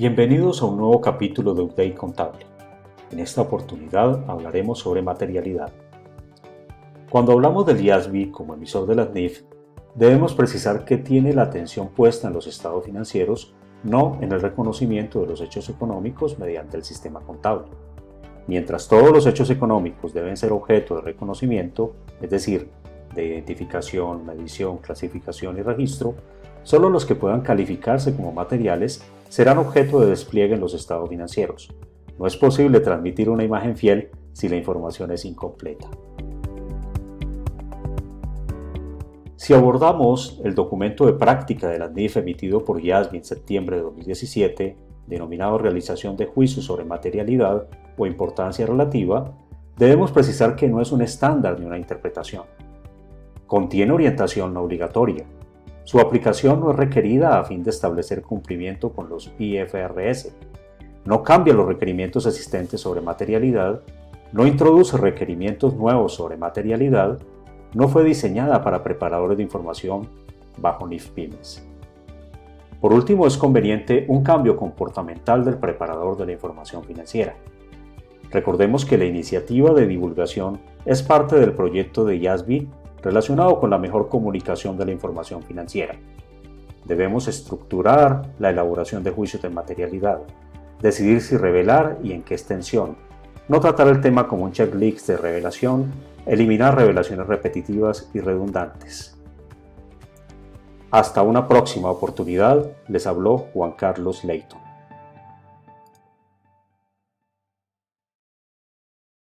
Bienvenidos a un nuevo capítulo de Update Contable. En esta oportunidad hablaremos sobre materialidad. Cuando hablamos del IASB como emisor de las NIF, debemos precisar que tiene la atención puesta en los estados financieros, no en el reconocimiento de los hechos económicos mediante el sistema contable. Mientras todos los hechos económicos deben ser objeto de reconocimiento, es decir, de identificación, medición, clasificación y registro, solo los que puedan calificarse como materiales serán objeto de despliegue en los estados financieros. No es posible transmitir una imagen fiel si la información es incompleta. Si abordamos el documento de práctica de la NIF emitido por IASB en septiembre de 2017, denominado Realización de Juicios sobre Materialidad o Importancia Relativa, debemos precisar que no es un estándar ni una interpretación. Contiene orientación no obligatoria, su aplicación no es requerida a fin de establecer cumplimiento con los IFRS. No cambia los requerimientos existentes sobre materialidad, no introduce requerimientos nuevos sobre materialidad, no fue diseñada para preparadores de información bajo NIF PYMES. Por último, es conveniente un cambio comportamental del preparador de la información financiera. Recordemos que la iniciativa de divulgación es parte del proyecto de YASB relacionado con la mejor comunicación de la información financiera. Debemos estructurar la elaboración de juicios de materialidad, decidir si revelar y en qué extensión, no tratar el tema como un checklist de revelación, eliminar revelaciones repetitivas y redundantes. Hasta una próxima oportunidad, les habló Juan Carlos Leighton.